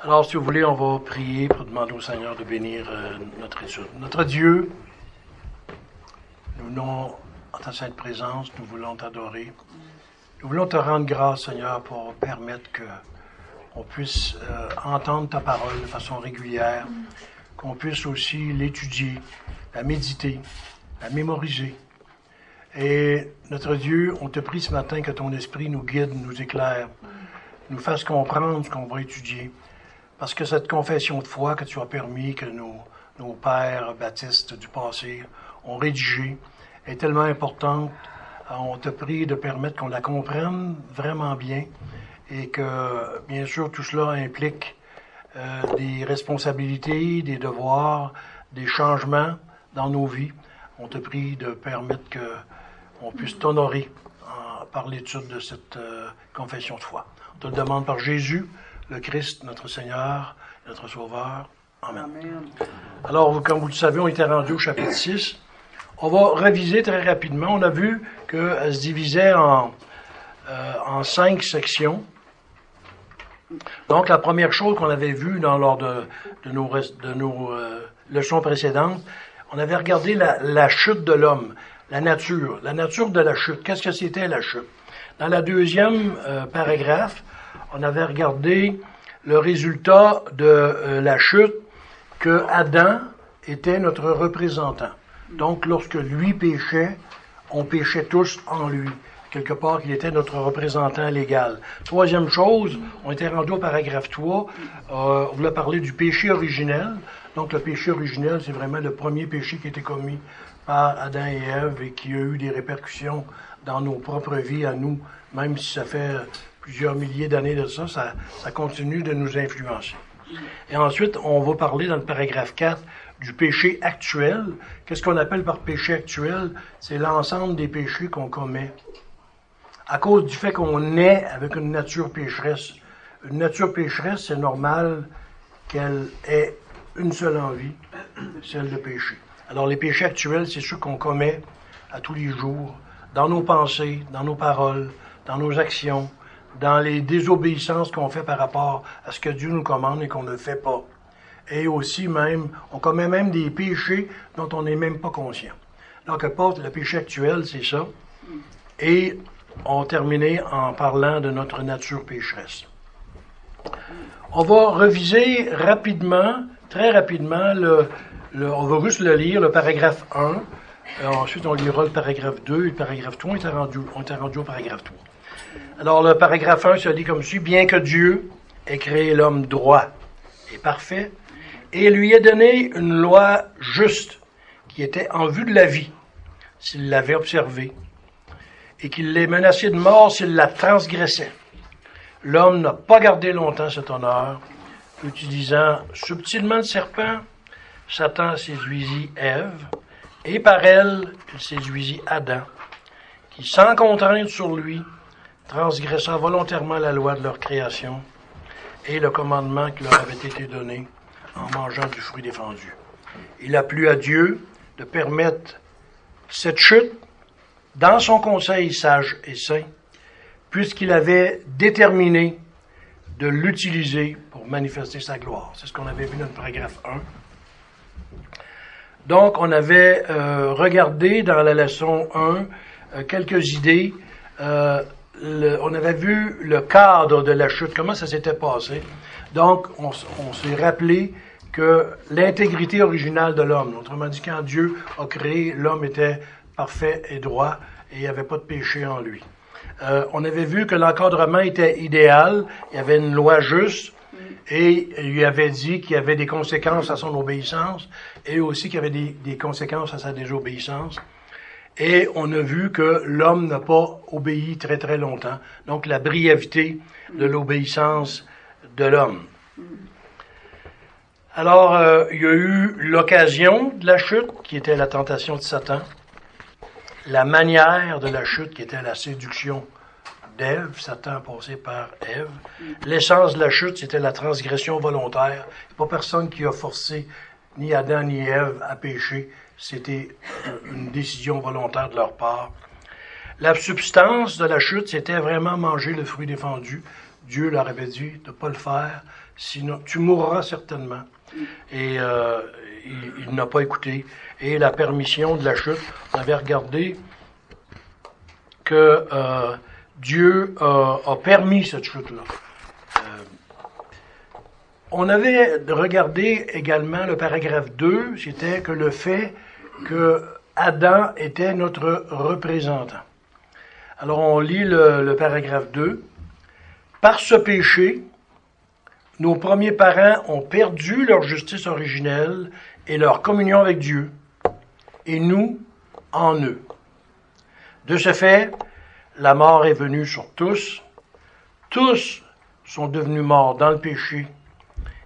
Alors, si vous voulez, on va prier pour demander au Seigneur de bénir euh, notre étude. Notre Dieu, nous venons en ta sainte présence, nous voulons t'adorer. Nous voulons te rendre grâce, Seigneur, pour permettre que on puisse euh, entendre ta parole de façon régulière, qu'on puisse aussi l'étudier, la méditer, la mémoriser. Et notre Dieu, on te prie ce matin que ton esprit nous guide, nous éclaire, nous fasse comprendre ce qu'on va étudier. Parce que cette confession de foi que tu as permis que nos, nos pères baptistes du passé ont rédigée est tellement importante. On te prie de permettre qu'on la comprenne vraiment bien et que, bien sûr, tout cela implique euh, des responsabilités, des devoirs, des changements dans nos vies. On te prie de permettre que on puisse t'honorer par l'étude de cette euh, confession de foi. On te demande par Jésus, le Christ, notre Seigneur, notre Sauveur. Amen. Alors, comme vous le savez, on était rendu au chapitre 6. On va réviser très rapidement. On a vu qu'elle se divisait en, euh, en cinq sections. Donc, la première chose qu'on avait vue dans, lors de, de nos, de nos euh, leçons précédentes, on avait regardé la, la chute de l'homme, la nature, la nature de la chute. Qu'est-ce que c'était la chute? Dans la deuxième euh, paragraphe, on avait regardé le résultat de euh, la chute que Adam était notre représentant. Donc, lorsque lui péchait, on péchait tous en lui. Quelque part, qu'il était notre représentant légal. Troisième chose, on était rendu au paragraphe 3. Euh, on voulait parler du péché originel. Donc, le péché originel, c'est vraiment le premier péché qui a été commis par Adam et Ève et qui a eu des répercussions dans nos propres vies à nous, même si ça fait plusieurs milliers d'années de ça, ça, continue de nous influencer. Et ensuite, on va parler dans le paragraphe 4 du péché actuel. Qu'est-ce qu'on appelle par péché actuel? C'est l'ensemble des péchés qu'on commet. À cause du fait qu'on naît avec une nature pécheresse. Une nature pécheresse, c'est normal qu'elle ait une seule envie, celle de pécher. Alors les péchés actuels, c'est ceux qu'on commet à tous les jours, dans nos pensées, dans nos paroles, dans nos actions, dans les désobéissances qu'on fait par rapport à ce que Dieu nous commande et qu'on ne fait pas. Et aussi même, on commet même des péchés dont on n'est même pas conscient. Donc, le péché actuel, c'est ça. Et on terminé en parlant de notre nature pécheresse. On va reviser rapidement, très rapidement, le, on va juste le lire, le paragraphe 1. ensuite, on lira le paragraphe 2 et le paragraphe 3. On est on est rendu au paragraphe 3. Alors, le paragraphe 1 se dit comme suit. Bien que Dieu ait créé l'homme droit et parfait, et lui ait donné une loi juste qui était en vue de la vie, s'il l'avait observée, et qu'il l'ait menacé de mort s'il la transgressait. L'homme n'a pas gardé longtemps cet honneur, utilisant subtilement le serpent, Satan séduisit Ève, et par elle, il séduisit Adam, qui, sans contrainte sur lui, transgressa volontairement la loi de leur création et le commandement qui leur avait été donné en mangeant du fruit défendu. Il a plu à Dieu de permettre cette chute dans son conseil sage et saint, puisqu'il avait déterminé de l'utiliser pour manifester sa gloire. C'est ce qu'on avait vu dans le paragraphe 1. Donc, on avait euh, regardé dans la leçon 1 euh, quelques idées. Euh, on avait vu le cadre de la chute, comment ça s'était passé. Donc, on, s'est rappelé que l'intégrité originale de l'homme, autrement dit, quand Dieu a créé, l'homme était parfait et droit et il n'y avait pas de péché en lui. Euh, on avait vu que l'encadrement était idéal, il y avait une loi juste, et il lui avait dit qu'il y avait des conséquences à son obéissance, et aussi qu'il y avait des, conséquences à sa désobéissance. Et on a vu que l'homme n'a pas obéi très très longtemps. Donc la brièveté de l'obéissance de l'homme. Alors, euh, il y a eu l'occasion de la chute, qui était la tentation de Satan la manière de la chute qui était la séduction d'Ève, Satan passé par Ève. L'essence de la chute, c'était la transgression volontaire. Il n'y a pas personne qui a forcé ni Adam ni Ève à pécher. C'était une décision volontaire de leur part. La substance de la chute, c'était vraiment manger le fruit défendu Dieu leur avait dit de ne pas le faire, sinon tu mourras certainement. Et euh, il, n'a pas écouté. Et la permission de la chute, on avait regardé que euh, Dieu a permis cette chute-là. on avait regardé également le paragraphe 2, c'était que le fait que Adam était notre représentant. Alors on lit le, paragraphe 2. Par ce péché, nos premiers parents ont perdu leur justice originelle et leur communion avec Dieu, et nous en eux. De ce fait, la mort est venue sur tous. Tous sont devenus morts dans le péché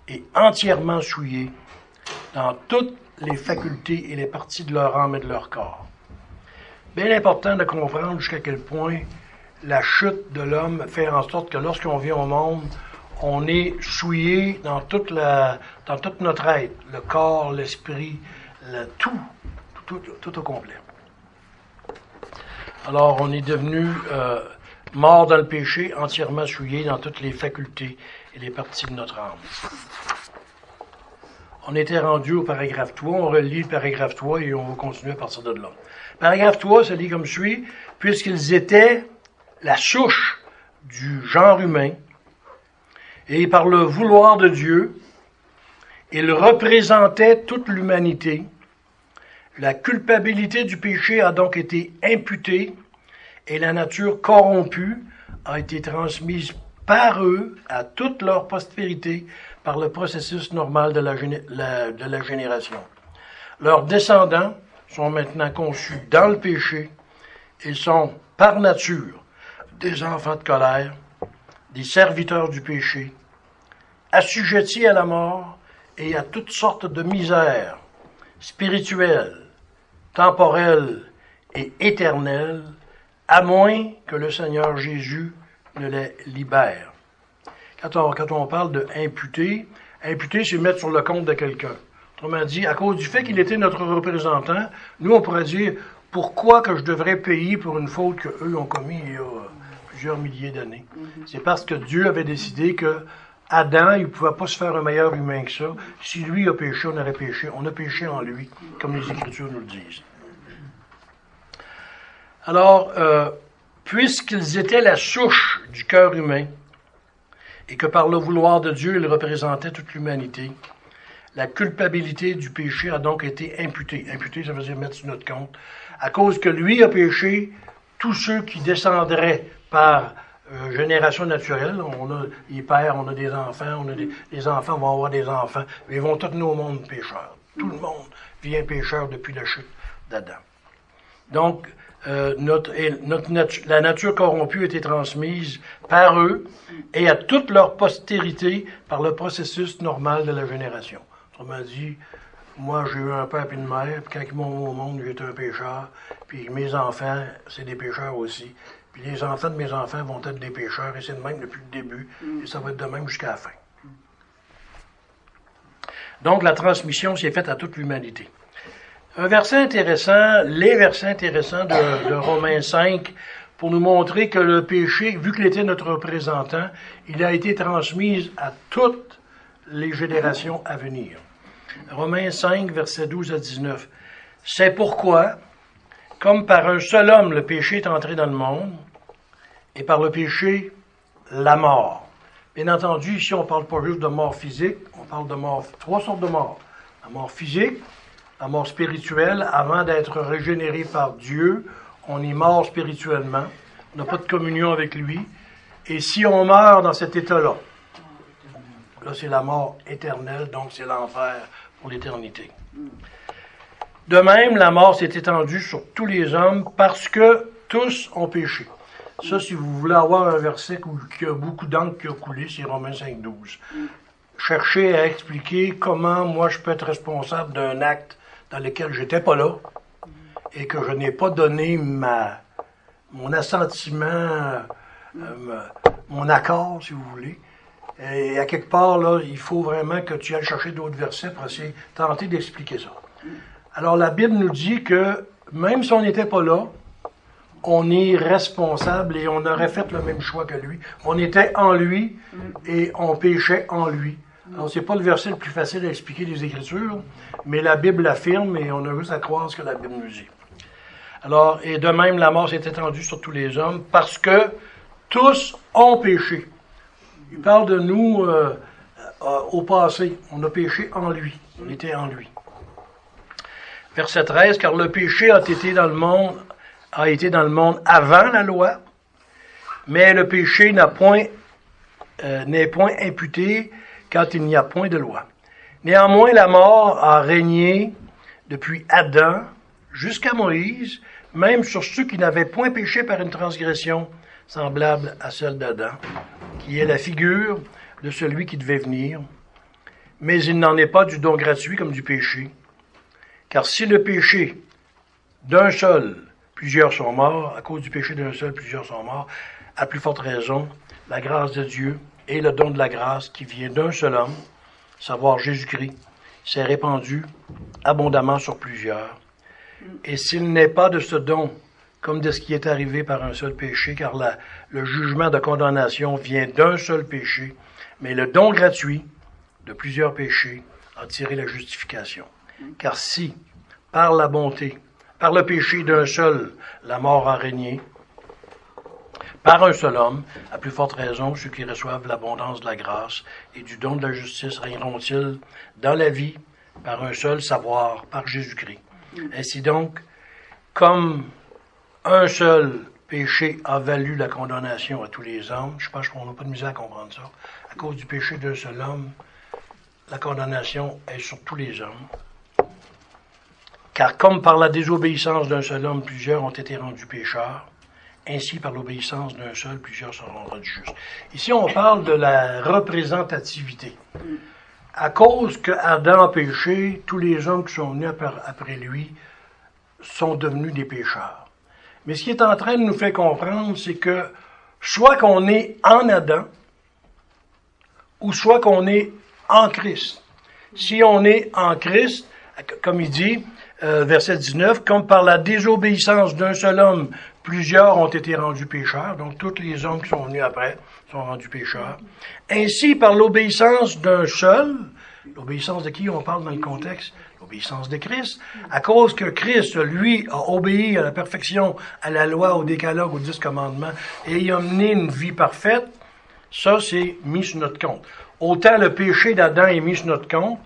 et entièrement souillés dans toutes les facultés et les parties de leur âme et de leur corps bien important de comprendre jusqu'à quel point la chute de l'homme fait en sorte que lorsqu'on vient au monde, on est souillé dans toute la, dans toute notre être, le corps, l'esprit, le, tout, tout, au complet. Alors, on est devenu euh, mort dans le péché, entièrement souillé dans toutes les facultés et les parties de notre âme. On était rendu au paragraphe 3, on relit le paragraphe 3 et on va continuer à partir de là. Paragraphe 3 ça dit comme suit, puisqu'ils étaient la souche du genre humain, et par le vouloir de Dieu, ils représentaient toute l'humanité, la culpabilité du péché a donc été imputée et la nature corrompue a été transmise par eux à toute leur postérité par le processus normal de la, génération. Leurs descendants sont maintenant conçus dans le péché et sont par nature des enfants de colère, des serviteurs du péché, assujettis à la mort et à toutes sortes de misères spirituelles, temporelles et éternelles, à moins que le Seigneur Jésus ne les libère. Quand on, quand on parle de imputer, imputer, c'est mettre sur le compte de quelqu'un. Autrement dit, à cause du fait qu'il était notre représentant, nous, on pourrait dire, pourquoi que je devrais payer pour une faute qu'eux ont commis il y a plusieurs milliers d'années? Mhm. C'est parce que Dieu avait décidé que Adam, il ne pouvait pas se faire un meilleur humain que ça. Si lui a péché, on aurait péché. On a péché en lui, comme les Écritures nous le disent. Alors, euh, puisqu'ils étaient la souche du cœur humain, et que par le vouloir de Dieu, ils représentaient toute l'humanité, la culpabilité du péché a donc été imputée. Imputée, ça veut dire mettre sur notre compte. À cause que lui a péché, tous ceux qui descendraient par euh, génération naturelle, on a des pères, on a des enfants, on a des, les enfants vont avoir des enfants, ils vont tous nous au monde pécheurs. Tout le monde vient pécheur depuis la chute d'Adam. Donc, euh, notre, la nature corrompue a été transmise par eux et à toute leur postérité par le processus normal de la génération. On m'a dit, moi j'ai eu un père et une mère, puis quand ils m'ont au monde, j'étais un pécheur, puis mes enfants, c'est des pécheurs aussi. Puis les enfants de mes enfants vont être des pécheurs, et c'est de même depuis le début, et ça va être de même jusqu'à la fin. Donc la transmission s'est faite à toute l'humanité. Un verset intéressant, les versets intéressants de, Romains 5, pour nous montrer que le péché, vu qu'il était notre représentant, il a été transmis à toutes les générations à venir. Romains 5, versets 12 à 19. C'est pourquoi, comme par un seul homme le péché est entré dans le monde, et par le péché, la mort. Bien entendu, ici, on ne parle pas juste de mort physique, on parle de mort, trois sortes de mort. La mort physique, la mort spirituelle, avant d'être régénéré par Dieu, on est mort spirituellement, on n'a pas de communion avec lui, et si on meurt dans cet état-là, Là, c'est la mort éternelle, donc c'est l'enfer pour l'éternité. De même, la mort s'est étendue sur tous les hommes parce que tous ont péché. Ça, si vous voulez avoir un verset qui a beaucoup d'encre qui a coulé, c'est Romains 5, 12. Cherchez à expliquer comment moi je peux être responsable d'un acte dans lequel j'étais pas là et que je n'ai pas donné ma, mon assentiment, euh, mon accord, si vous voulez. Et à quelque part, là, il faut vraiment que tu ailles chercher d'autres versets pour essayer, tenter d'expliquer ça. Alors, la Bible nous dit que même si on n'était pas là, on est responsable et on aurait fait le même choix que lui. On était en lui et on péchait en lui. Alors, c'est pas le verset le plus facile à expliquer des Écritures, mais la Bible l'affirme et on a juste à croire ce que la Bible nous dit. Alors, et de même, la mort s'est étendue sur tous les hommes parce que tous ont péché. Il parle de nous euh, euh, au passé. On a péché en lui. On était en lui. Verset 13, car le péché a été dans le monde, a été dans le monde avant la loi, mais le péché n'a point, euh, n'est point imputé quand il n'y a point de loi. Néanmoins, la mort a régné depuis Adam jusqu'à Moïse, même sur ceux qui n'avaient point péché par une transgression semblable à celle d'Adam, qui est la figure de celui qui devait venir. Mais il n'en est pas du don gratuit comme du péché. Car si le péché d'un seul, plusieurs sont morts, à cause du péché d'un seul, plusieurs sont morts, à plus forte raison, la grâce de Dieu et le don de la grâce qui vient d'un seul homme, savoir Jésus-Christ, s'est répandu abondamment sur plusieurs. Et s'il n'est pas de ce don, comme de ce qui est arrivé par un seul péché, car le jugement de condamnation vient d'un seul péché, mais le don gratuit de plusieurs péchés a tiré la justification. Car si, par la bonté, par le péché d'un seul, la mort a régné, par un seul homme, à plus forte raison, ceux qui reçoivent l'abondance de la grâce et du don de la justice régneront-ils dans la vie par un seul savoir, par Jésus-Christ. Ainsi donc, comme un seul péché a valu la condamnation à tous les hommes, je pense qu'on n'a pas de misère à comprendre ça, à cause du péché d'un seul homme, la condamnation est sur tous les hommes. Car comme par la désobéissance d'un seul homme, plusieurs ont été rendus pécheurs, ainsi par l'obéissance d'un seul, plusieurs seront rendus justes. Ici, on parle de la représentativité. À cause que Adam a péché, tous les hommes qui sont nés après lui sont devenus des pécheurs. Mais ce qui est en train de nous faire comprendre, c'est que soit qu'on est en Adam, ou soit qu'on est en Christ. Si on est en Christ, comme il dit, euh, verset 19, comme par la désobéissance d'un seul homme, plusieurs ont été rendus pécheurs, donc tous les hommes qui sont venus après sont rendus pécheurs. Ainsi, par l'obéissance d'un seul, l'obéissance de qui on parle dans le contexte? L'obéissance de Christ. À cause que Christ, lui, a obéi à la perfection, à la loi, au décalogue, aux dix commandements, et il a mené une vie parfaite, ça, c'est mis sur notre compte. Autant le péché d'Adam est mis sur notre compte,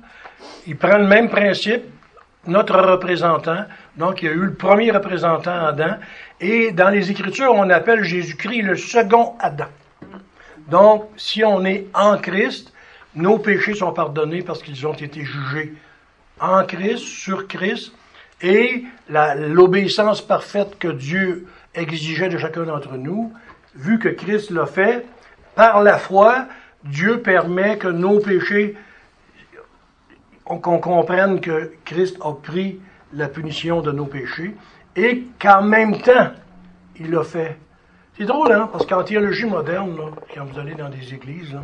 il prend le même principe, notre représentant, donc il y a eu le premier représentant Adam, et dans les Écritures, on appelle Jésus-Christ le second Adam. Donc, si on est en Christ, nos péchés sont pardonnés parce qu'ils ont été jugés en Christ, sur Christ, et l'obéissance parfaite que Dieu exigeait de chacun d'entre nous, vu que Christ l'a fait, par la foi, Dieu permet que nos péchés, qu'on comprenne que Christ a pris la punition de nos péchés, et qu'en même temps, il l'a fait. C'est drôle, hein, parce qu'en théologie moderne, quand vous allez dans des églises,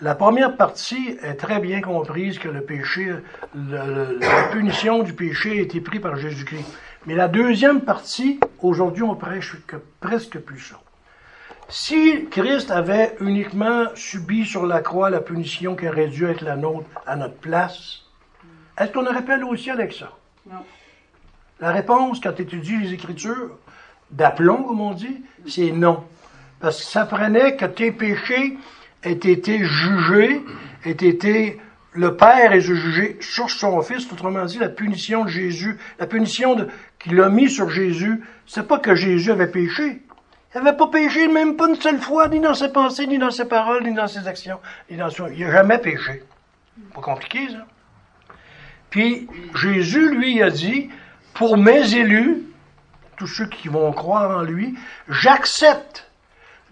la première partie est très bien comprise que le péché, la punition du péché a été prise par Jésus-Christ. Mais la deuxième partie, aujourd'hui, on prêche que presque plus ça. Si Christ avait uniquement subi sur la croix la punition qui aurait dû être la nôtre à notre place, est-ce qu'on aurait pu aller au ciel avec ça? Non. La réponse, quand tu étudies les Écritures, d'aplomb, comme on dit, c'est non. Parce que ça prenait que tes péchés ait été jugé, ait été le Père est jugé sur son Fils, autrement dit, la punition de Jésus, la punition qu'il a mis sur Jésus, c'est pas que Jésus avait péché. Il n'avait pas péché même pas une seule fois, ni dans ses pensées, ni dans ses paroles, ni dans ses actions, ni dans son... Il n'a jamais péché. Pas compliqué, ça. Puis, Jésus, lui, a dit, pour mes élus, tous ceux qui vont croire en lui, j'accepte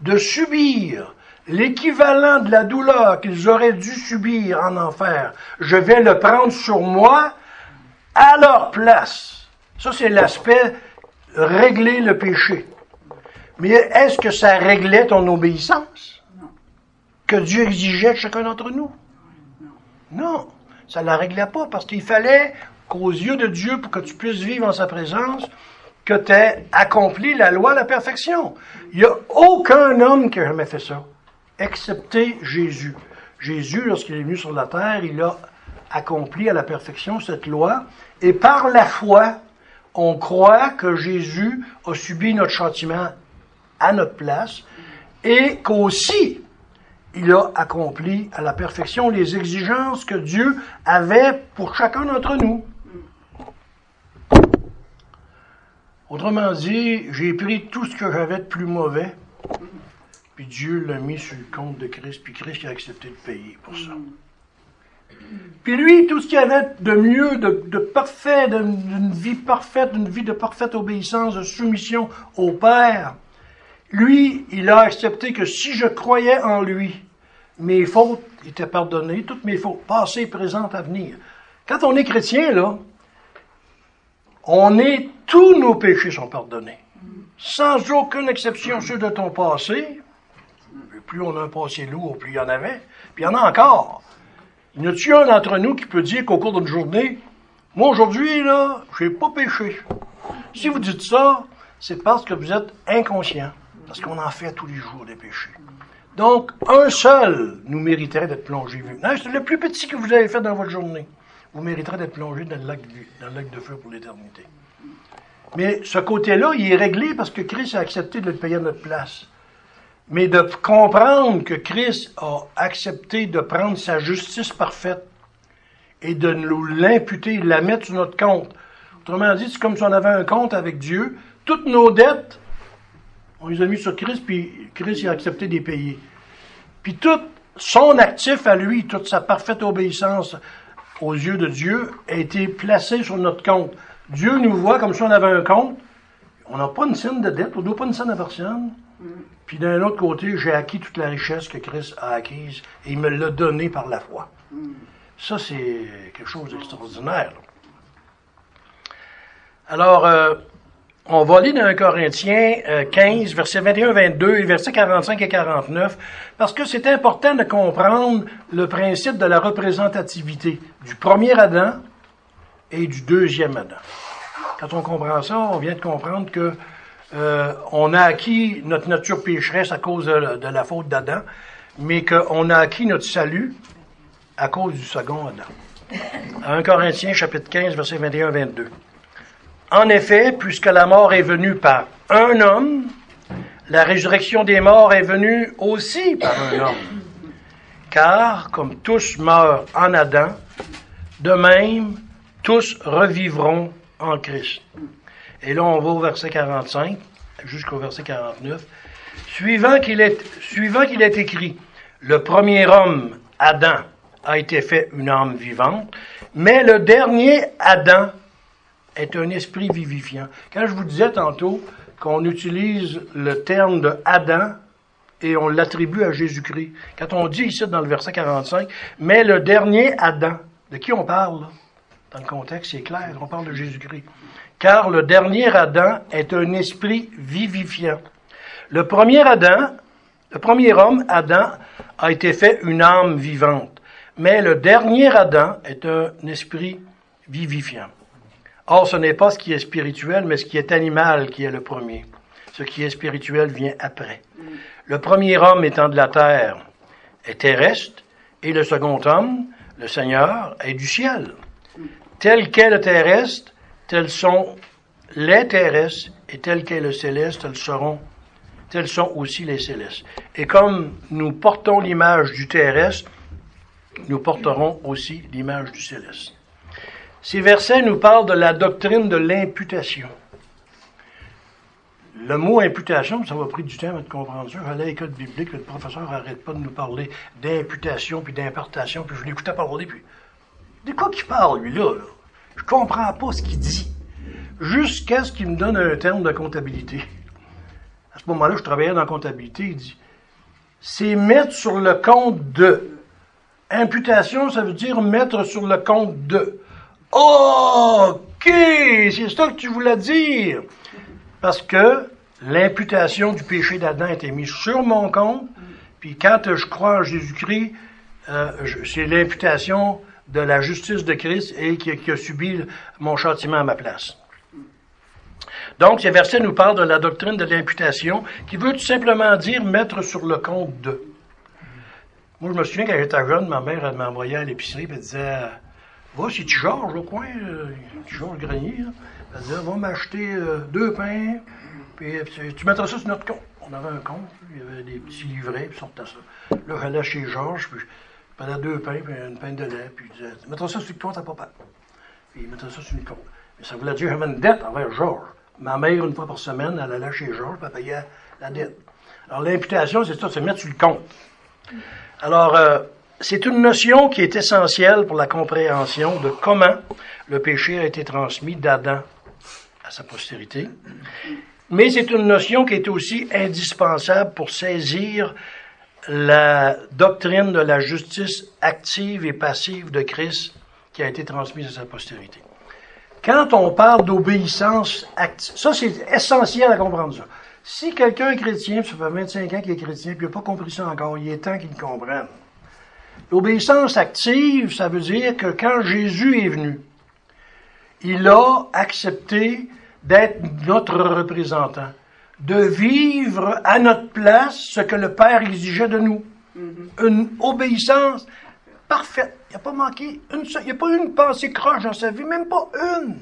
de subir l'équivalent de la douleur qu'ils auraient dû subir en enfer, je vais le prendre sur moi à leur place. Ça, c'est l'aspect régler le péché. Mais est-ce que ça réglait ton obéissance que Dieu exigeait de chacun d'entre nous? Non, ça ne la réglait pas parce qu'il fallait qu'aux yeux de Dieu, pour que tu puisses vivre en sa présence, que tu aies accompli la loi à la perfection. Il n'y a aucun homme qui a jamais fait ça, excepté Jésus. Jésus, lorsqu'il est venu sur la terre, il a accompli à la perfection cette loi, et par la foi, on croit que Jésus a subi notre châtiment à notre place, et qu'aussi, il a accompli à la perfection les exigences que Dieu avait pour chacun d'entre nous. Autrement dit, j'ai pris tout ce que j'avais de plus mauvais, puis Dieu l'a mis sur le compte de Christ, puis Christ a accepté de payer pour ça. Puis lui, tout ce qu'il avait de mieux, de, parfait, d'une vie parfaite, d'une vie de parfaite obéissance, de soumission au Père, lui, il a accepté que si je croyais en lui, mes fautes étaient pardonnées, toutes mes fautes, passées, présentes, à venir. Quand on est chrétien, là, on est, tous nos péchés sont pardonnés. Sans aucune exception, ceux de ton passé. Plus on a un passé lourd, plus il y en avait. Puis il y en a encore. Il y en a-tu un d'entre nous qui peut dire qu'au cours d'une journée, moi aujourd'hui, là, j'ai pas péché? Si vous dites ça, c'est parce que vous êtes inconscient. Parce qu'on en fait tous les jours des péchés. Donc, un seul nous mériterait d'être plongé. C'est le plus petit que vous avez fait dans votre journée vous mériterez d'être plongé dans le, lac de, feu pour l'éternité. Mais ce côté-là, il est réglé parce que Christ a accepté de le payer à notre place. Mais de comprendre que Christ a accepté de prendre sa justice parfaite et de nous l'imputer, la mettre sur notre compte. Autrement dit, c'est comme si on avait un compte avec Dieu. Toutes nos dettes, on les a mis sur Christ, puis Christ a accepté de les payer. Puis tout son actif à lui, toute sa parfaite obéissance, aux yeux de Dieu a été placé sur notre compte. Dieu nous voit comme si on avait un compte. On n'a pas une scène de dette, on ne doit pas une scène à personne. Puis d'un autre côté, j'ai acquis toute la richesse que Christ a acquise et il me l'a donnée par la foi. Ça, c'est quelque chose d'extraordinaire. Alors, euh, on va lire dans Corinthiens 15, versets 21, 22 et versets 45 et 49, parce que c'est important de comprendre le principe de la représentativité du premier Adam et du deuxième Adam. Quand on comprend ça, on vient de comprendre que euh, on a acquis notre nature pécheresse à cause de, de la faute d'Adam, mais qu'on a acquis notre salut à cause du second Adam. 1 Corinthiens chapitre 15, versets 21 22. En effet, puisque la mort est venue par un homme, la résurrection des morts est venue aussi par un homme. Car, comme tous meurent en Adam, de même, tous revivront en Christ. Et là, on va au verset 45 jusqu'au verset 49. Suivant qu'il est, suivant qu'il est écrit, le premier homme, Adam, a été fait une âme vivante, mais le dernier Adam est un esprit vivifiant. Quand je vous disais tantôt qu'on utilise le terme de Adam et on l'attribue à Jésus-Christ, quand on dit ici dans le verset 45, mais le dernier Adam, de qui on parle Dans le contexte, c'est clair, on parle de Jésus-Christ. Car le dernier Adam est un esprit vivifiant. Le premier Adam, le premier homme, Adam, a été fait une âme vivante. Mais le dernier Adam est un esprit vivifiant. Or, ce n'est pas ce qui est spirituel, mais ce qui est animal qui est le premier. Ce qui est spirituel vient après. Le premier homme étant de la terre est terrestre, et le second homme, le Seigneur, est du ciel. Tel qu'est le terrestre, tels sont les terrestres, et tel qu'est le céleste, tels seront, tels sont aussi les célestes. Et comme nous portons l'image du terrestre, nous porterons aussi l'image du céleste. Ces versets nous parlent de la doctrine de l'imputation. Le mot imputation, ça m'a pris du temps à comprendre ça. J'allais à l'école biblique, le professeur n'arrête pas de nous parler d'imputation puis d'importation, puis je l'écoutais parler, puis de quoi qu'il parle, lui, là, là? Je comprends pas ce qu'il dit. Jusqu'à ce qu'il me donne un terme de comptabilité. À ce moment-là, je travaillais dans la comptabilité, il dit, c'est mettre sur le compte de. Imputation, ça veut dire mettre sur le compte de. OK, c'est ça que tu voulais dire. Parce que l'imputation du péché d'Adam été mise sur mon compte, puis quand je crois en Jésus-Christ, euh, c'est l'imputation de la justice de Christ et qui, a subi mon châtiment à ma place. Donc, ces versets nous parlent de la doctrine de l'imputation, qui veut tout simplement dire mettre sur le compte de. Moi, je me souviens quand j'étais jeune, ma mère, m'envoyait à l'épicerie, et elle disait, va chez Georges au coin, euh, Georges Grenier, elle disait, va m'acheter euh, deux pains, puis euh, tu mettras ça sur notre compte. On avait un compte, il y avait des petits livrets, puis sortait ça. Là, j'allais chez Georges, puis je prenais deux pains, puis une pain de lait, puis il disait, tu mettras ça sur le compte papa. Puis il mettrait ça sur le compte. Mais ça voulait dire j'avais une dette envers Georges. Ma mère, une fois par semaine, elle allait chez Georges, puis elle payait la dette. Alors, l'imputation, c'est ça, c'est mettre sur le compte. Alors, c'est une notion qui est essentielle pour la compréhension de comment le péché a été transmis d'Adam à sa postérité. Mais c'est une notion qui est aussi indispensable pour saisir la doctrine de la justice active et passive de Christ qui a été transmise à sa postérité. Quand on parle d'obéissance active, ça c'est essentiel à comprendre ça. Si quelqu'un est chrétien, ça fait 25 ans qu'il est chrétien, puis il n'a pas compris ça encore, il est temps qu'il comprenne. L'obéissance active, ça veut dire que quand Jésus est venu, il a accepté d'être notre représentant, de vivre à notre place ce que le Père exigeait de nous. Une obéissance parfaite. Il n'a pas manqué une il n'y a pas une pensée croche dans sa vie, même pas une.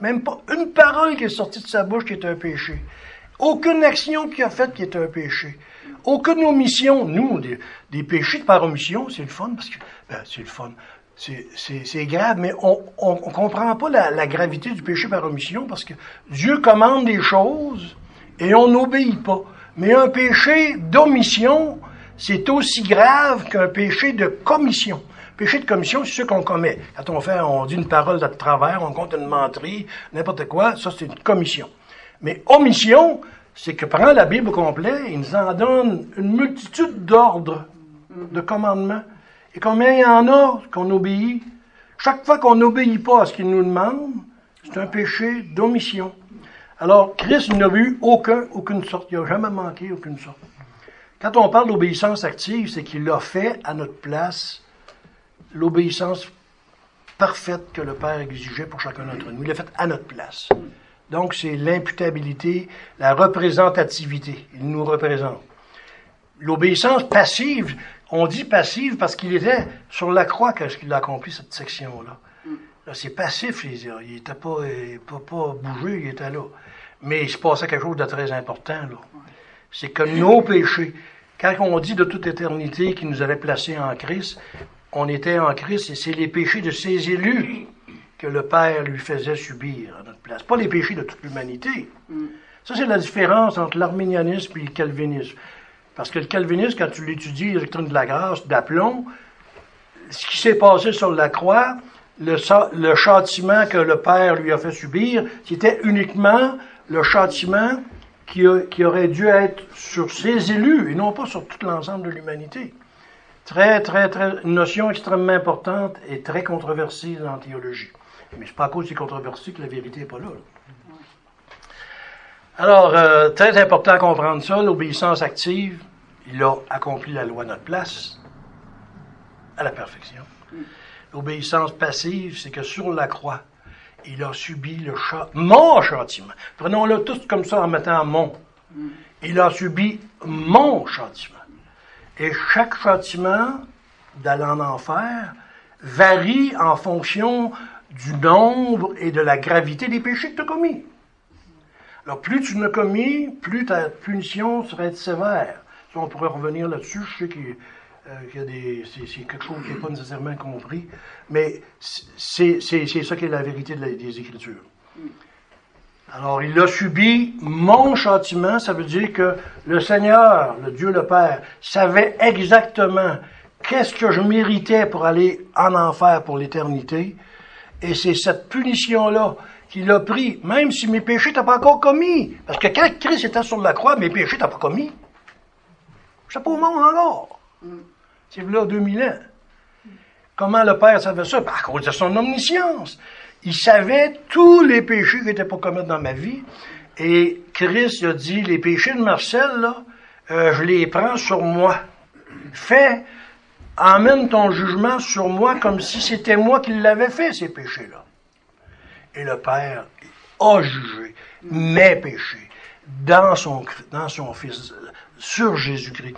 Même pas une parole qui est sortie de sa bouche qui est un péché. Aucune action qu'il a faite qui est un péché. Aucune omission. Nous, des, péchés de par omission, c'est le fun parce que, ben, c'est le fun. C'est grave, mais on ne comprend pas la, la, gravité du péché par omission parce que Dieu commande des choses et on n'obéit pas. Mais un péché d'omission, c'est aussi grave qu'un péché de commission. Péché de commission, c'est ce qu'on commet. Quand on fait, on dit une parole de travers, on compte une menterie, n'importe quoi, ça c'est une commission. Mais omission, c'est que pendant la Bible au complet, il nous en donne une multitude d'ordres, de commandements. Et combien il y en a qu'on obéit? Chaque fois qu'on n'obéit pas à ce qu'il nous demande, c'est un péché d'omission. Alors, Christ n'a eu aucun, aucune sorte. Il n'a jamais manqué aucune sorte. Quand on parle d'obéissance active, c'est qu'il a fait à notre place l'obéissance parfaite que le Père exigeait pour chacun d'entre nous. Il l'a fait à notre place. Donc, c'est l'imputabilité, la représentativité. Il nous représente. L'obéissance passive, on dit passive parce qu'il était sur la croix quand il a accompli cette section-là. Là, c'est passif, il n'était pas, pas, pas bougé, il était là. Mais il se passait quelque chose de très important, là. C'est que nos péchés, quand on dit de toute éternité qu'il nous avait placés en Christ, on était en Christ et c'est les péchés de ses élus que le Père lui faisait subir à notre place. Pas les péchés de toute l'humanité. Mm. Ça, c'est la différence entre l'arménianisme et le calvinisme. Parce que le calvinisme, quand tu l'étudies, doctrine de la grâce, d'aplomb, ce qui s'est passé sur la croix, le, le, châtiment que le Père lui a fait subir, c'était uniquement le châtiment qui, qui, aurait dû être sur ses élus et non pas sur tout l'ensemble de l'humanité. Très, très, très, une notion extrêmement importante et très controversée dans la théologie. Mais c'est pas à cause de ces controversies que la vérité n'est pas là. Alors, euh, très important à comprendre ça, l'obéissance active, il a accompli la loi à notre place, à la perfection. L'obéissance passive, c'est que sur la croix, il a subi le mon châtiment. Prenons-le tous comme ça en mettant mon. Il a subi mon châtiment. Et chaque châtiment d'aller en enfer varie en fonction du nombre et de la gravité des péchés que tu as commis. Alors, plus tu n'as commis, plus ta punition serait sévère. Ça, on pourrait revenir là-dessus. Je sais qu'il y a des, c'est, quelque chose qui n'est pas nécessairement compris, mais c'est, ça qui est la vérité des Écritures. Alors, il a subi mon châtiment, ça veut dire que le Seigneur, le Dieu le Père, savait exactement qu'est-ce que je méritais pour aller en enfer pour l'éternité, et c'est cette punition-là qu'il a pris, même si mes péchés n'étaient pas encore commis. Parce que quand Christ était sur la croix, mes péchés n'étaient pas commis. Je pas au monde encore. C'est là 2000 ans. Comment le Père savait ça? À cause de son omniscience. Il savait tous les péchés qui n'étaient pas commis dans ma vie. Et Christ a dit, les péchés de Marcel, euh, je les prends sur moi. Fais Emmène ton jugement sur moi comme si c'était moi qui l'avais fait, ces péchés-là. Et le Père, a jugé mes péchés dans son, Fils, sur Jésus-Christ.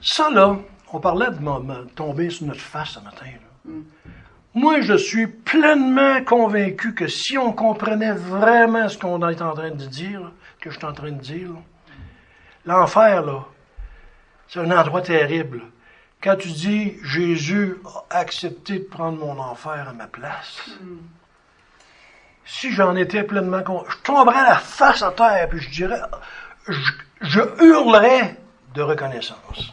Ça, là, on parlait de tomber sur notre face ce matin. Moi, je suis pleinement convaincu que si on comprenait vraiment ce qu'on est en train de dire, que je suis en train de dire, l'enfer, là, c'est un endroit terrible. Quand tu dis Jésus a accepté de prendre mon enfer à ma place, si j'en étais pleinement convaincu, je tomberais la face à terre puis je dirais, je, hurlerais de reconnaissance.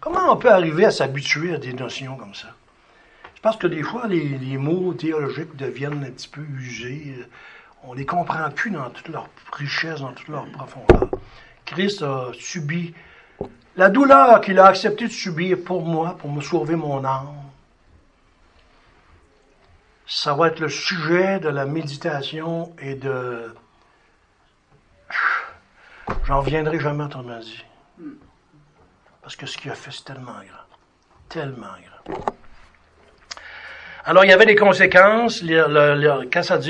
Comment on peut arriver à s'habituer à des notions comme ça? C'est parce que des fois, les, les mots théologiques deviennent un petit peu usés. On les comprend plus dans toute leur richesse, dans toute leur profondeur. Christ a subi la douleur qu'il a accepté de subir pour moi, pour me sauver mon âme. Ça va être le sujet de la méditation et de... J'en viendrai jamais autrement dit. Parce que ce qu'il a fait, c'est tellement grand. Tellement grand. Alors, il y avait des conséquences. Le-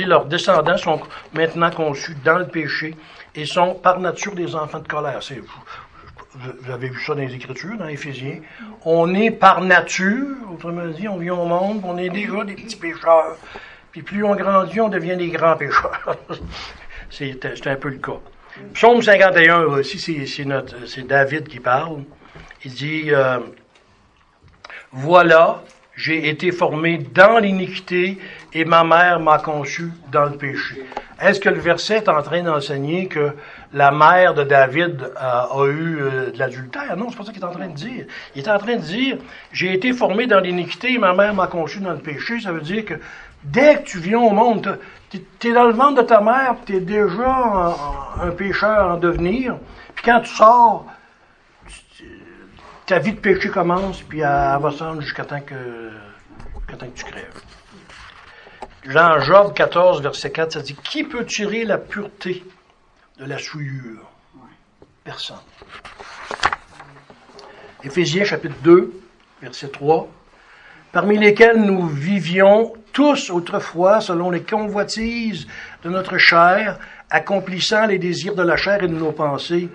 leurs descendants sont maintenant conçus dans le péché et sont par nature des enfants de colère. C'est, vous, avez vu ça dans les Écritures, dans Éphésiens. On est par nature, autrement dit, on vient au monde, on est déjà des petits pécheurs. Puis plus on grandit, on devient des grands pécheurs. c'est, un peu le cas. Psaume 51 aussi, c'est, c'est David qui parle. Il dit... euh, voilà, j'ai été formé dans l'iniquité et ma mère m'a conçu dans le péché. Est-ce que le verset est en train d'enseigner que la mère de David euh, a eu euh, de l'adultère? Non, c'est pas ça qu'il est en train de dire. Il est en train de dire, j'ai été formé dans l'iniquité et ma mère m'a conçu dans le péché. Ça veut dire que dès que tu viens au monde, tu es dans le ventre de ta mère, tu es déjà un, un pécheur en devenir. Puis quand tu sors, ta vie de péché commence, puis elle, va se rendre jusqu'à temps que, que tu crèves. Jean Job 14, verset 4, ça dit Qui peut tirer la pureté de la souillure? Personne. Éphésiens chapitre 2, verset 3 Parmi lesquels nous vivions tous autrefois selon les convoitises de notre chair, accomplissant les désirs de la chair et de nos pensées.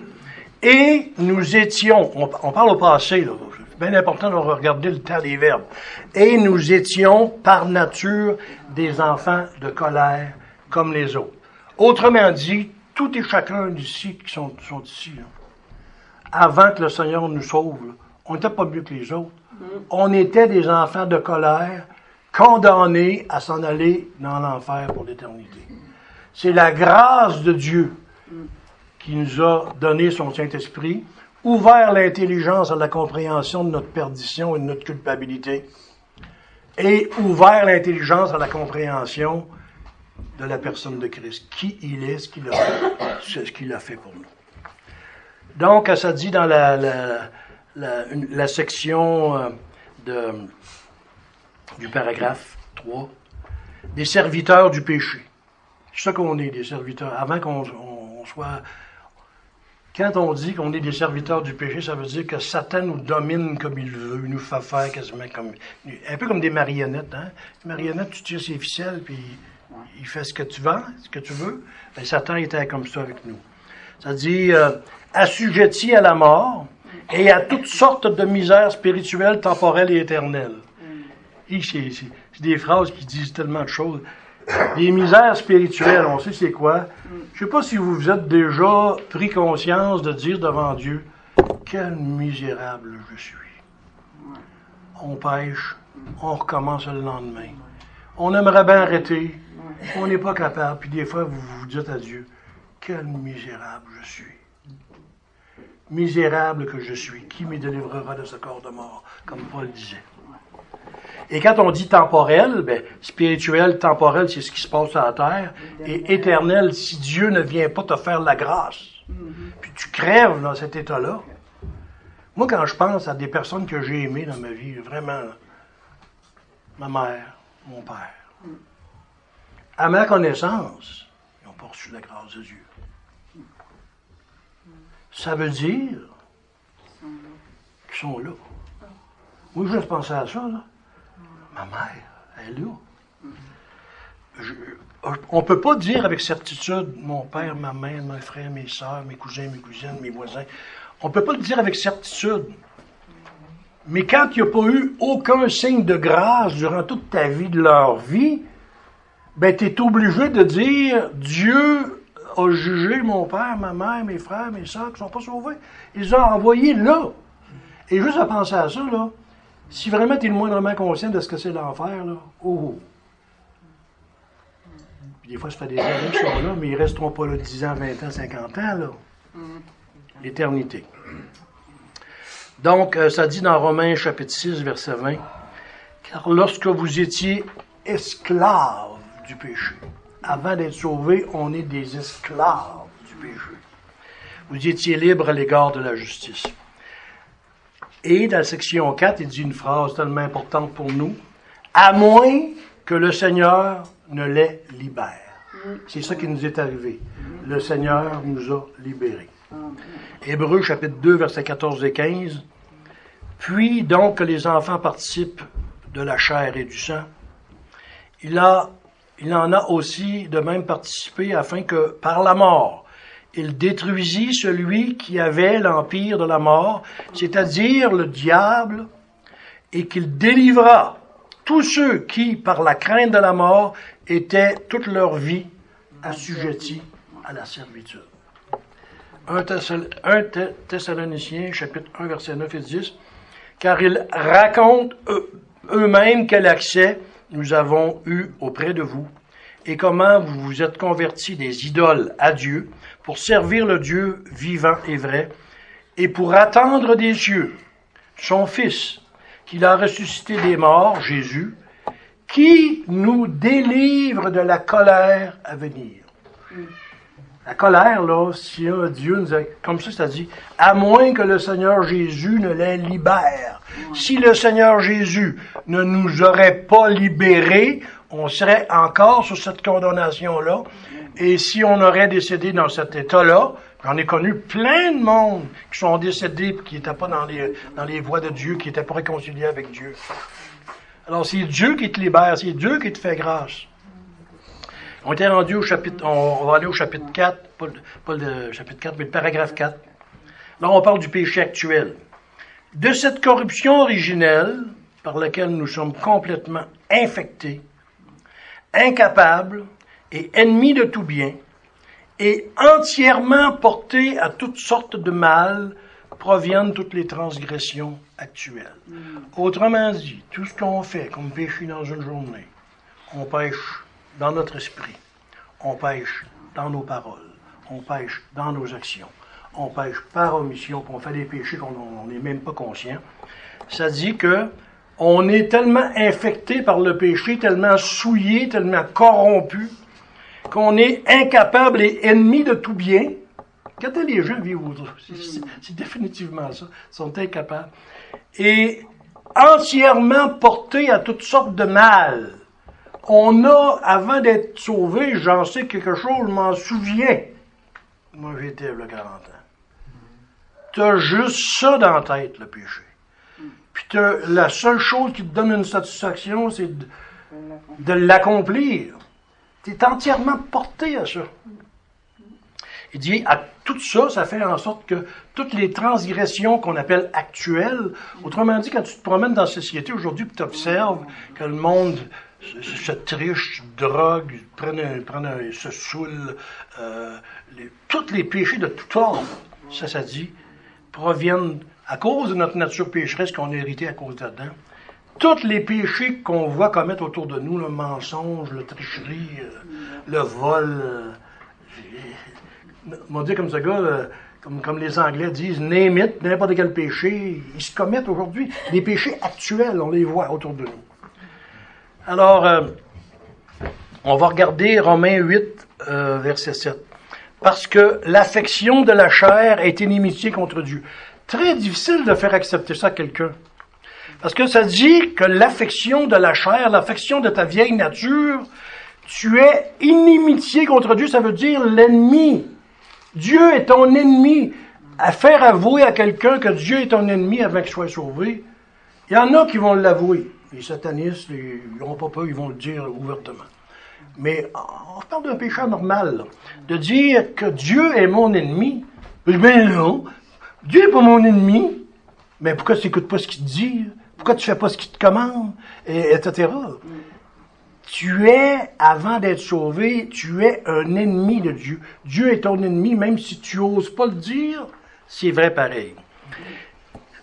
Et nous étions, on, on parle au passé, là, c'est bien important de regarder le temps des verbes. Et nous étions par nature des enfants de colère comme les autres. Autrement dit, tout et chacun d'ici qui sont, sont ici, là, avant que le Seigneur nous sauve, là, on n'était pas mieux que les autres. On était des enfants de colère, condamnés à s'en aller dans l'enfer pour l'éternité. C'est la grâce de Dieu qui nous a donné son Saint-Esprit, ouvert l'intelligence à la compréhension de notre perdition et de notre culpabilité, et ouvert l'intelligence à la compréhension de la personne de Christ, qui il est, ce qu'il a fait, ce qu'il a fait pour nous. Donc, ça dit dans la, section euh, de, du paragraphe 3, des serviteurs du péché. C'est ça qu'on est, des serviteurs. Avant qu'on on- on soit quand on dit qu'on est des serviteurs du péché, ça veut dire que Satan nous domine comme il veut, il nous fait faire quasiment comme. Un peu comme des marionnettes, hein? Les marionnettes, tu tires ses ficelles, puis il fait ce que tu veux, ce que tu veux. Ben, Satan était comme ça avec nous. Ça dit euh, assujetti à la mort et à toutes sortes de misères spirituelles, temporelles et éternelles. C'est- c'est des phrases qui disent tellement de choses. Des misères spirituelles, on sait c'est quoi. Je sais pas si vous vous êtes déjà pris conscience de dire devant Dieu, quel misérable je suis. On pêche, on recommence le lendemain. On aimerait bien arrêter, on n'est pas capable. Puis des fois, vous vous dites à Dieu, quel misérable je suis. Misérable que je suis, qui me délivrera de ce corps de mort, comme Paul disait. Et quand on dit temporel, ben, spirituel, temporel, c'est ce qui se passe à la terre. Et éternel, si Dieu ne vient pas te faire la grâce, puis tu crèves dans cet état-là. Moi, quand je pense à des personnes que j'ai aimées dans ma vie, vraiment, ma mère, mon père, à ma connaissance, ils n'ont pas reçu la grâce de Dieu. Ça veut dire qu'ils sont là. Moi, je pensé à ça, là. Ma mère, elle est là. on ne peut pas dire avec certitude, mon père, ma mère, mes frères, mes soeurs, mes cousins, mes cousines, mes voisins. On ne peut pas le dire avec certitude. Mais quand il n'y a pas eu aucun signe de grâce durant toute ta vie, de leur vie, ben, tu es obligé de dire, Dieu a jugé mon père, ma mère, mes frères, mes soeurs qui ne sont pas sauvés. Ils ont envoyé là. Et juste à penser à ça, là, si vraiment tu es le moindrement conscient de ce que c'est l'enfer, là, oh, des fois, ça fait des années qu'ils sont là, mais ils ne resteront pas là 10 ans, 20 ans, 50 ans, là. L'éternité. Donc, euh, ça dit dans Romains chapitre 6, verset 20, car lorsque vous étiez esclaves du péché, avant d'être sauvés, on est des esclaves du péché. Vous étiez libres à l'égard de la justice. Et dans la section 4, il dit une phrase tellement importante pour nous, à moins que le Seigneur ne les libère. C'est ça qui nous est arrivé. Le Seigneur nous a libérés. Hébreu chapitre 2, versets 14 et 15. Puis donc que les enfants participent de la chair et du sang, il, a, il en a aussi de même participé afin que par la mort, il détruisit celui qui avait l'empire de la mort, c'est-à-dire le diable, et qu'il délivra tous ceux qui, par la crainte de la mort, étaient toute leur vie assujettis à la servitude. 1 Thessaloniciens, chapitre 1, verset 9 et 10, car ils racontent eux-mêmes quel accès nous avons eu auprès de vous et comment vous vous êtes convertis des idoles à Dieu pour servir le Dieu vivant et vrai et pour attendre des cieux son Fils qu'il a ressuscité des morts, Jésus, qui nous délivre de la colère à venir. La colère, là, si un Dieu nous a, comme ça, c'est à dit, à moins que le Seigneur Jésus ne les libère. Si le Seigneur Jésus ne nous aurait pas libérés, on serait encore sur cette condamnation-là. Et si on aurait décédé dans cet état-là, j'en ai connu plein de monde qui sont décédés qui n'étaient pas dans les, dans les voies de Dieu, qui n'étaient pas réconciliés avec Dieu. Alors, c'est Dieu qui te libère, c'est Dieu qui te fait grâce. On était rendu au chapitre, on, va aller au chapitre 4, pas, le chapitre 4, mais le paragraphe 4. Là, on parle du péché actuel. De cette corruption originelle par laquelle nous sommes complètement infectés, incapables et ennemis de tout bien, et entièrement portés à toutes sortes de mal, proviennent toutes les transgressions actuelles. Mm. Autrement dit, tout ce qu'on fait comme péché dans une journée, on pêche dans notre esprit, on pêche dans nos paroles, on pêche dans nos actions, on pêche par omission, qu'on fait des péchés qu'on n'est même pas conscient. Ça dit que on est tellement infecté par le péché, tellement souillé, tellement corrompu, qu'on est incapable et ennemi de tout bien, quand les gens vivent c'est définitivement ça. Ils sont incapables. Et entièrement portés à toutes sortes de mal. On a, avant d'être sauvé, j'en sais quelque chose, je m'en souviens. Moi, j'étais le 40 ans. T'as juste ça dans tête, le péché. Puis la seule chose qui te donne une satisfaction, c'est de, l'accomplir. Tu es entièrement porté à ça. Il dit, à tout ça, ça fait en sorte que toutes les transgressions qu'on appelle actuelles, autrement dit, quand tu te promènes dans la société aujourd'hui, tu observes que le monde se, triche, drogue, se saoule, euh, tous les péchés de tout ordre, ça, ça dit, proviennent à cause de notre nature pécheresse qu'on a hérité à cause d'Adam. Tous les péchés qu'on voit commettre autour de nous, le mensonge, la tricherie, euh, le vol, euh, on dit comme ce euh, comme, les Anglais disent, name it, n'importe quel péché, ils se commettent aujourd'hui. des péchés actuels, on les voit autour de nous. Alors, euh, on va regarder Romains 8, euh, verset 7. Parce que l'affection de la chair est inimitié contre Dieu. Très difficile de faire accepter ça à quelqu'un. Parce que ça dit que l'affection de la chair, l'affection de ta vieille nature, tu es inimitié contre Dieu, ça veut dire l'ennemi. Dieu est ton ennemi. À faire avouer à quelqu'un que Dieu est ton ennemi avant qu'il soit sauvé, il y en a qui vont l'avouer. Les satanistes, ils n'auront pas peur, ils vont le dire ouvertement. Mais on parle d'un péché normal. De dire que Dieu est mon ennemi. Ben non. Dieu n'est pas mon ennemi. Mais pourquoi tu n'écoutes pas ce qu'il te dit? Pourquoi tu fais pas ce qu'il te commande? Et, etc. Tu es, avant d'être sauvé, tu es un ennemi de Dieu. Dieu est ton ennemi, même si tu oses pas le dire, c'est vrai pareil.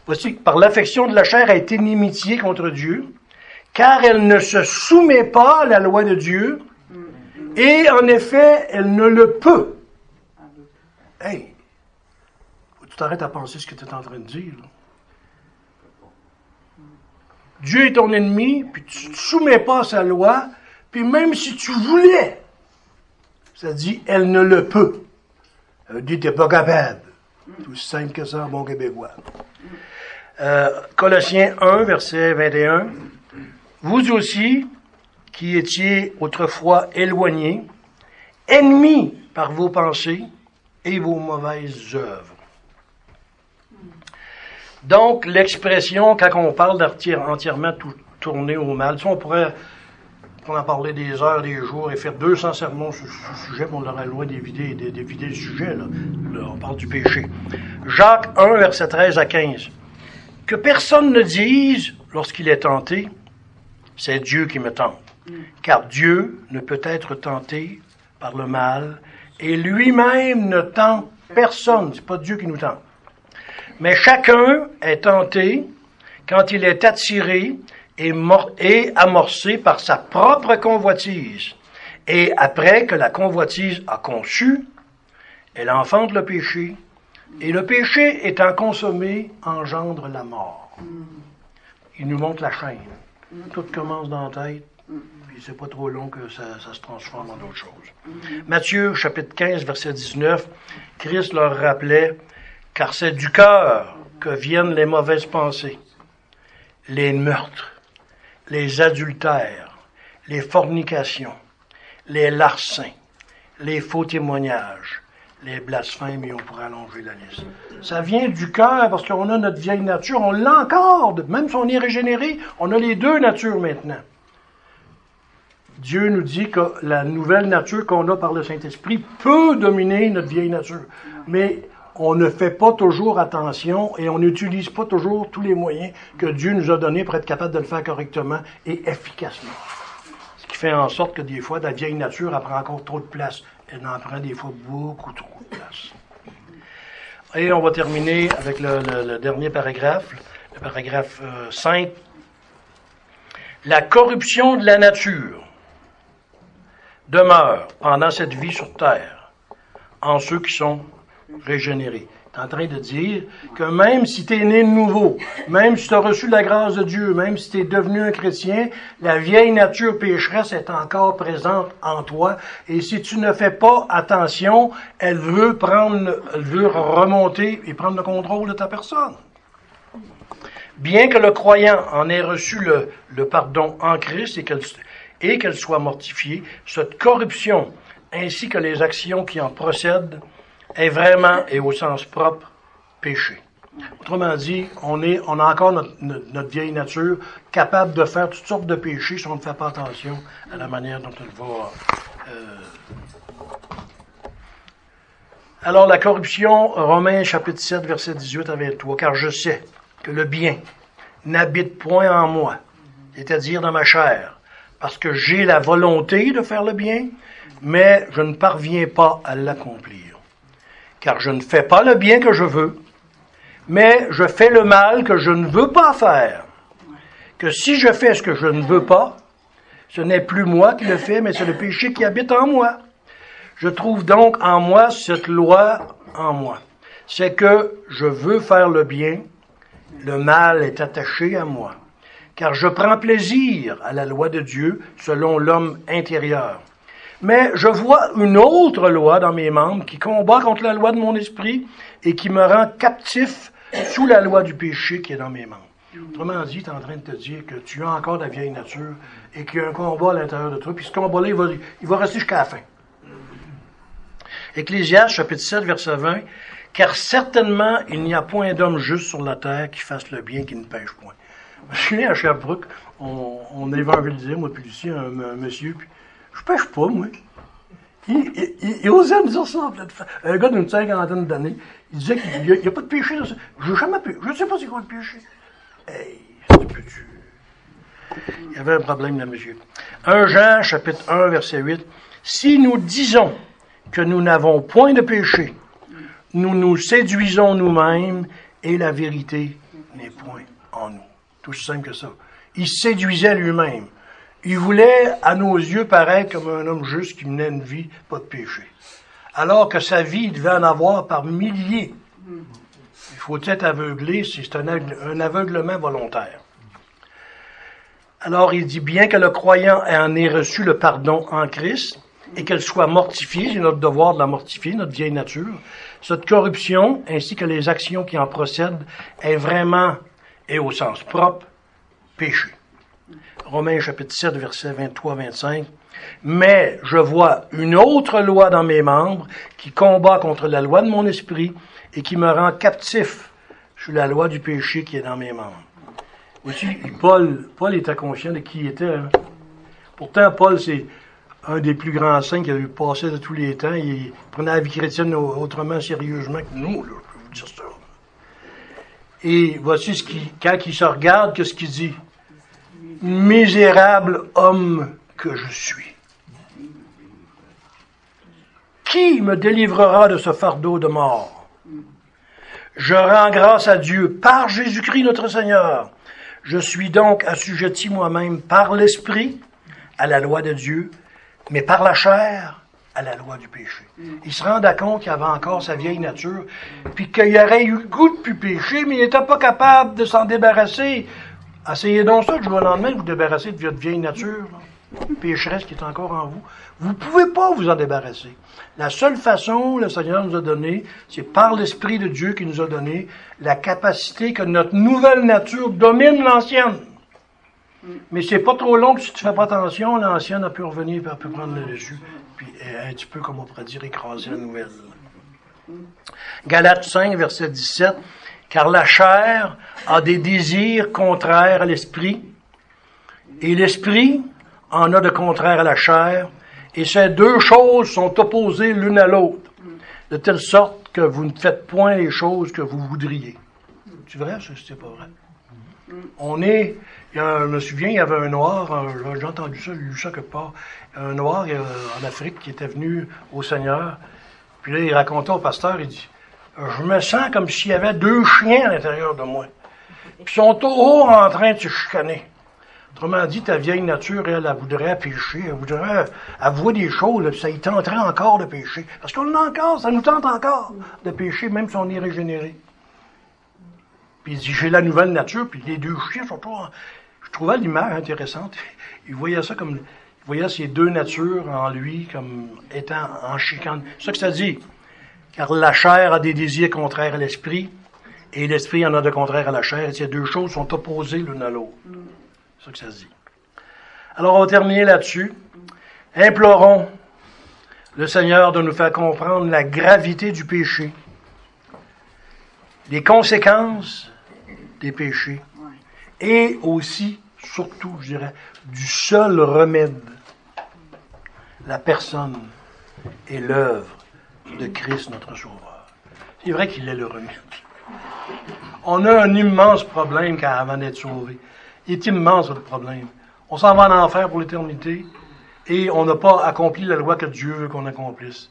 Voici, par l'affection de la chair est inimitié contre Dieu, car elle ne se soumet pas à la loi de Dieu, et en effet, elle ne le peut. Hey, que t'arrêtes à penser ce que tu es en train de dire. Dieu est ton ennemi, puis tu ne te soumets pas à sa loi, puis même si tu voulais, ça dit, elle ne le peut. Elle dit, t'es pas capable. Tout simple que ça, bon québécois. Euh, Colossiens 1, verset 21. Vous aussi, qui étiez autrefois éloignés, ennemis par vos pensées et vos mauvaises œuvres. Donc, l'expression, quand on parle d'entièrement tout tourner au mal, ça, on pourrait en parler des heures, des jours et faire 200 sermons sur ce sujet, mais on aurait loin d'éviter, d'éviter le sujet. Là. on parle du péché. Jacques 1, verset 13 à 15. Que personne ne dise, lorsqu'il est tenté, c'est Dieu qui me tente car Dieu ne peut être tenté par le mal et lui-même ne tente personne. C'est pas Dieu qui nous tente. Mais chacun est tenté quand il est attiré et, amorcé par sa propre convoitise. Et après que la convoitise a conçu, elle enfante le péché. Et le péché étant consommé engendre la mort. Il nous montre la chaîne. Tout commence dans la tête, c'est pas trop long que ça, se transforme en d'autres choses. Matthieu, chapitre 15, verset 19, Christ leur rappelait, car c'est du cœur que viennent les mauvaises pensées, les meurtres, les adultères, les fornications, les larcins, les faux témoignages, les blasphèmes, et on pourrait allonger la liste. Ça vient du cœur parce qu'on a notre vieille nature, on l'a encore, même si on est régénéré, on a les deux natures maintenant. Dieu nous dit que la nouvelle nature qu'on a par le Saint-Esprit peut dominer notre vieille nature. Mais on ne fait pas toujours attention et on n'utilise pas toujours tous les moyens que Dieu nous a donnés pour être capable de le faire correctement et efficacement. Ce qui fait en sorte que des fois, la vieille nature elle prend encore trop de place. Elle en prend des fois beaucoup trop de place. Et on va terminer avec le, dernier paragraphe, le paragraphe 5. Euh, la corruption de la nature demeure pendant cette vie sur terre en ceux qui sont régénérés. Tu es en train de dire que même si tu es né de nouveau, même si tu as reçu la grâce de Dieu, même si tu es devenu un chrétien, la vieille nature pécheresse est encore présente en toi. Et si tu ne fais pas attention, elle veut prendre, veut remonter et prendre le contrôle de ta personne. Bien que le croyant en ait reçu le, le pardon en Christ et qu'elle et qu'elle soit mortifiée, cette corruption ainsi que les actions qui en procèdent est vraiment et au sens propre péché. Autrement dit, on, est, on a encore notre, vieille nature capable de faire toutes sortes de péchés si on ne fait pas attention à la manière dont elle va. Euh... Alors la corruption, Romains chapitre 7, verset 18 à 23, car je sais que le bien n'habite point en moi, c'est-à-dire dans ma chair, parce que j'ai la volonté de faire le bien, mais je ne parviens pas à l'accomplir. Car je ne fais pas le bien que je veux, mais je fais le mal que je ne veux pas faire. Que si je fais ce que je ne veux pas, ce n'est plus moi qui le fais, mais c'est le péché qui habite en moi. Je trouve donc en moi cette loi en moi. C'est que je veux faire le bien, le mal est attaché à moi car je prends plaisir à la loi de Dieu selon l'homme intérieur. Mais je vois une autre loi dans mes membres qui combat contre la loi de mon esprit et qui me rend captif sous la loi du péché qui est dans mes membres. Autrement dit, tu es en train de te dire que tu as encore la vieille nature et qu'il y a un combat à l'intérieur de toi, puis ce combat-là, il va, il va rester jusqu'à la fin. Ecclésiaste, chapitre 7, verset 20, Car certainement il n'y a point d'homme juste sur la terre qui fasse le bien, qui ne pêche point. Je suis né à Sherbrooke, on, on évangélisait, moi puis Lucie, un, un monsieur, puis Je pêche pas, moi. Il, osait me dire ça. Un gars d'une cinquantaine d'années, il disait qu'il n'y a, pas de péché dans ça. Je jamais péché. Je ne sais pas c'est quoi le péché. Hey, tu. Il y avait un problème là, monsieur. 1 Jean, chapitre 1, verset 8. Si nous disons que nous n'avons point de péché, nous nous séduisons nous-mêmes et la vérité n'est point en nous. Tout simple que ça. Il séduisait lui-même. Il voulait, à nos yeux, paraître comme un homme juste qui menait une vie, pas de péché. Alors que sa vie, il devait en avoir par milliers. Il faut être aveuglé, c'est un, un aveuglement volontaire. Alors il dit bien que le croyant en ait reçu le pardon en Christ et qu'elle soit mortifiée, c'est notre devoir de la mortifier, notre vieille nature. Cette corruption, ainsi que les actions qui en procèdent, est vraiment, et au sens propre, péché. Romains chapitre 7, verset 23-25. Mais je vois une autre loi dans mes membres qui combat contre la loi de mon esprit et qui me rend captif sur la loi du péché qui est dans mes membres. Aussi, Paul, Paul était conscient de qui il était. Hein. Pourtant, Paul, c'est un des plus grands saints qui a eu passé de tous les temps. Il prenait la vie chrétienne autrement sérieusement que nous. Et voici ce qui, quand il se regarde, qu'est-ce qu'il dit? Misérable homme que je suis. Qui me délivrera de ce fardeau de mort? Je rends grâce à Dieu par Jésus-Christ notre Seigneur. Je suis donc assujetti moi-même par l'Esprit à la loi de Dieu, mais par la chair à la loi du péché. Il se rendait compte qu'il avait encore sa vieille nature, puis qu'il aurait eu goût de plus pécher, mais il n'était pas capable de s'en débarrasser. Essayez donc ça, je vais lendemain vous débarrasser de votre vieille nature, pécheresse qui est encore en vous. Vous ne pouvez pas vous en débarrasser. La seule façon, le Seigneur nous a donné, c'est par l'Esprit de Dieu qui nous a donné la capacité que notre nouvelle nature domine l'ancienne. Mais c'est pas trop long que si tu fais pas attention, l'ancienne a pu revenir et peut prendre le dessus. Puis un petit peu, comme on pourrait dire, écraser la nouvelle. Galates 5, verset 17. Car la chair a des désirs contraires à l'esprit, et l'esprit en a de contraires à la chair, et ces deux choses sont opposées l'une à l'autre, de telle sorte que vous ne faites point les choses que vous voudriez. C'est vrai, c'est pas vrai? On est, je me souviens, il y avait un noir, j'ai entendu ça, j'ai lu ça quelque part, un noir en Afrique qui était venu au Seigneur, puis là, il racontait au pasteur, il dit, je me sens comme s'il y avait deux chiens à l'intérieur de moi. Puis sont haut en train de se chicaner. Autrement dit, ta vieille nature, elle, elle voudrait pécher, elle voudrait avouer des choses, ça y tenterait encore de pécher. Parce qu'on a encore, ça nous tente encore de pécher, même si on est régénéré. Puis il dit, j'ai la nouvelle nature, puis les deux chiens sont pas... Je trouvais l'image intéressante. Il voyait ça comme... Il voyait ces deux natures en lui comme étant en chicane. C'est ça que ça dit. Car la chair a des désirs contraires à l'esprit, et l'esprit en a de contraires à la chair. Et ces deux choses sont opposées l'une à l'autre. C'est ça que ça se dit. Alors, on va terminer là-dessus. Implorons le Seigneur de nous faire comprendre la gravité du péché, les conséquences des péchés, et aussi, surtout, je dirais, du seul remède, la personne et l'œuvre de Christ, notre Sauveur. C'est vrai qu'il est le remède. On a un immense problème avant d'être sauvé. Il est immense le problème. On s'en va en enfer pour l'éternité et on n'a pas accompli la loi que Dieu veut qu'on accomplisse.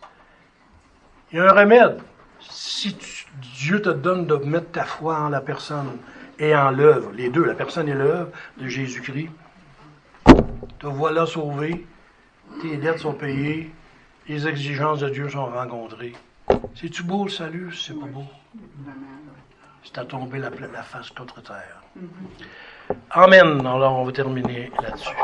Il y a un remède. Si Dieu te donne de mettre ta foi en la personne et en l'œuvre, les deux, la personne et l'œuvre de Jésus-Christ, te voilà sauvé, tes dettes sont payées, les exigences de Dieu sont rencontrées. C'est-tu beau le salut? C'est pas beau. C'est à tomber la, la face contre terre. Amen. Alors on va terminer là-dessus.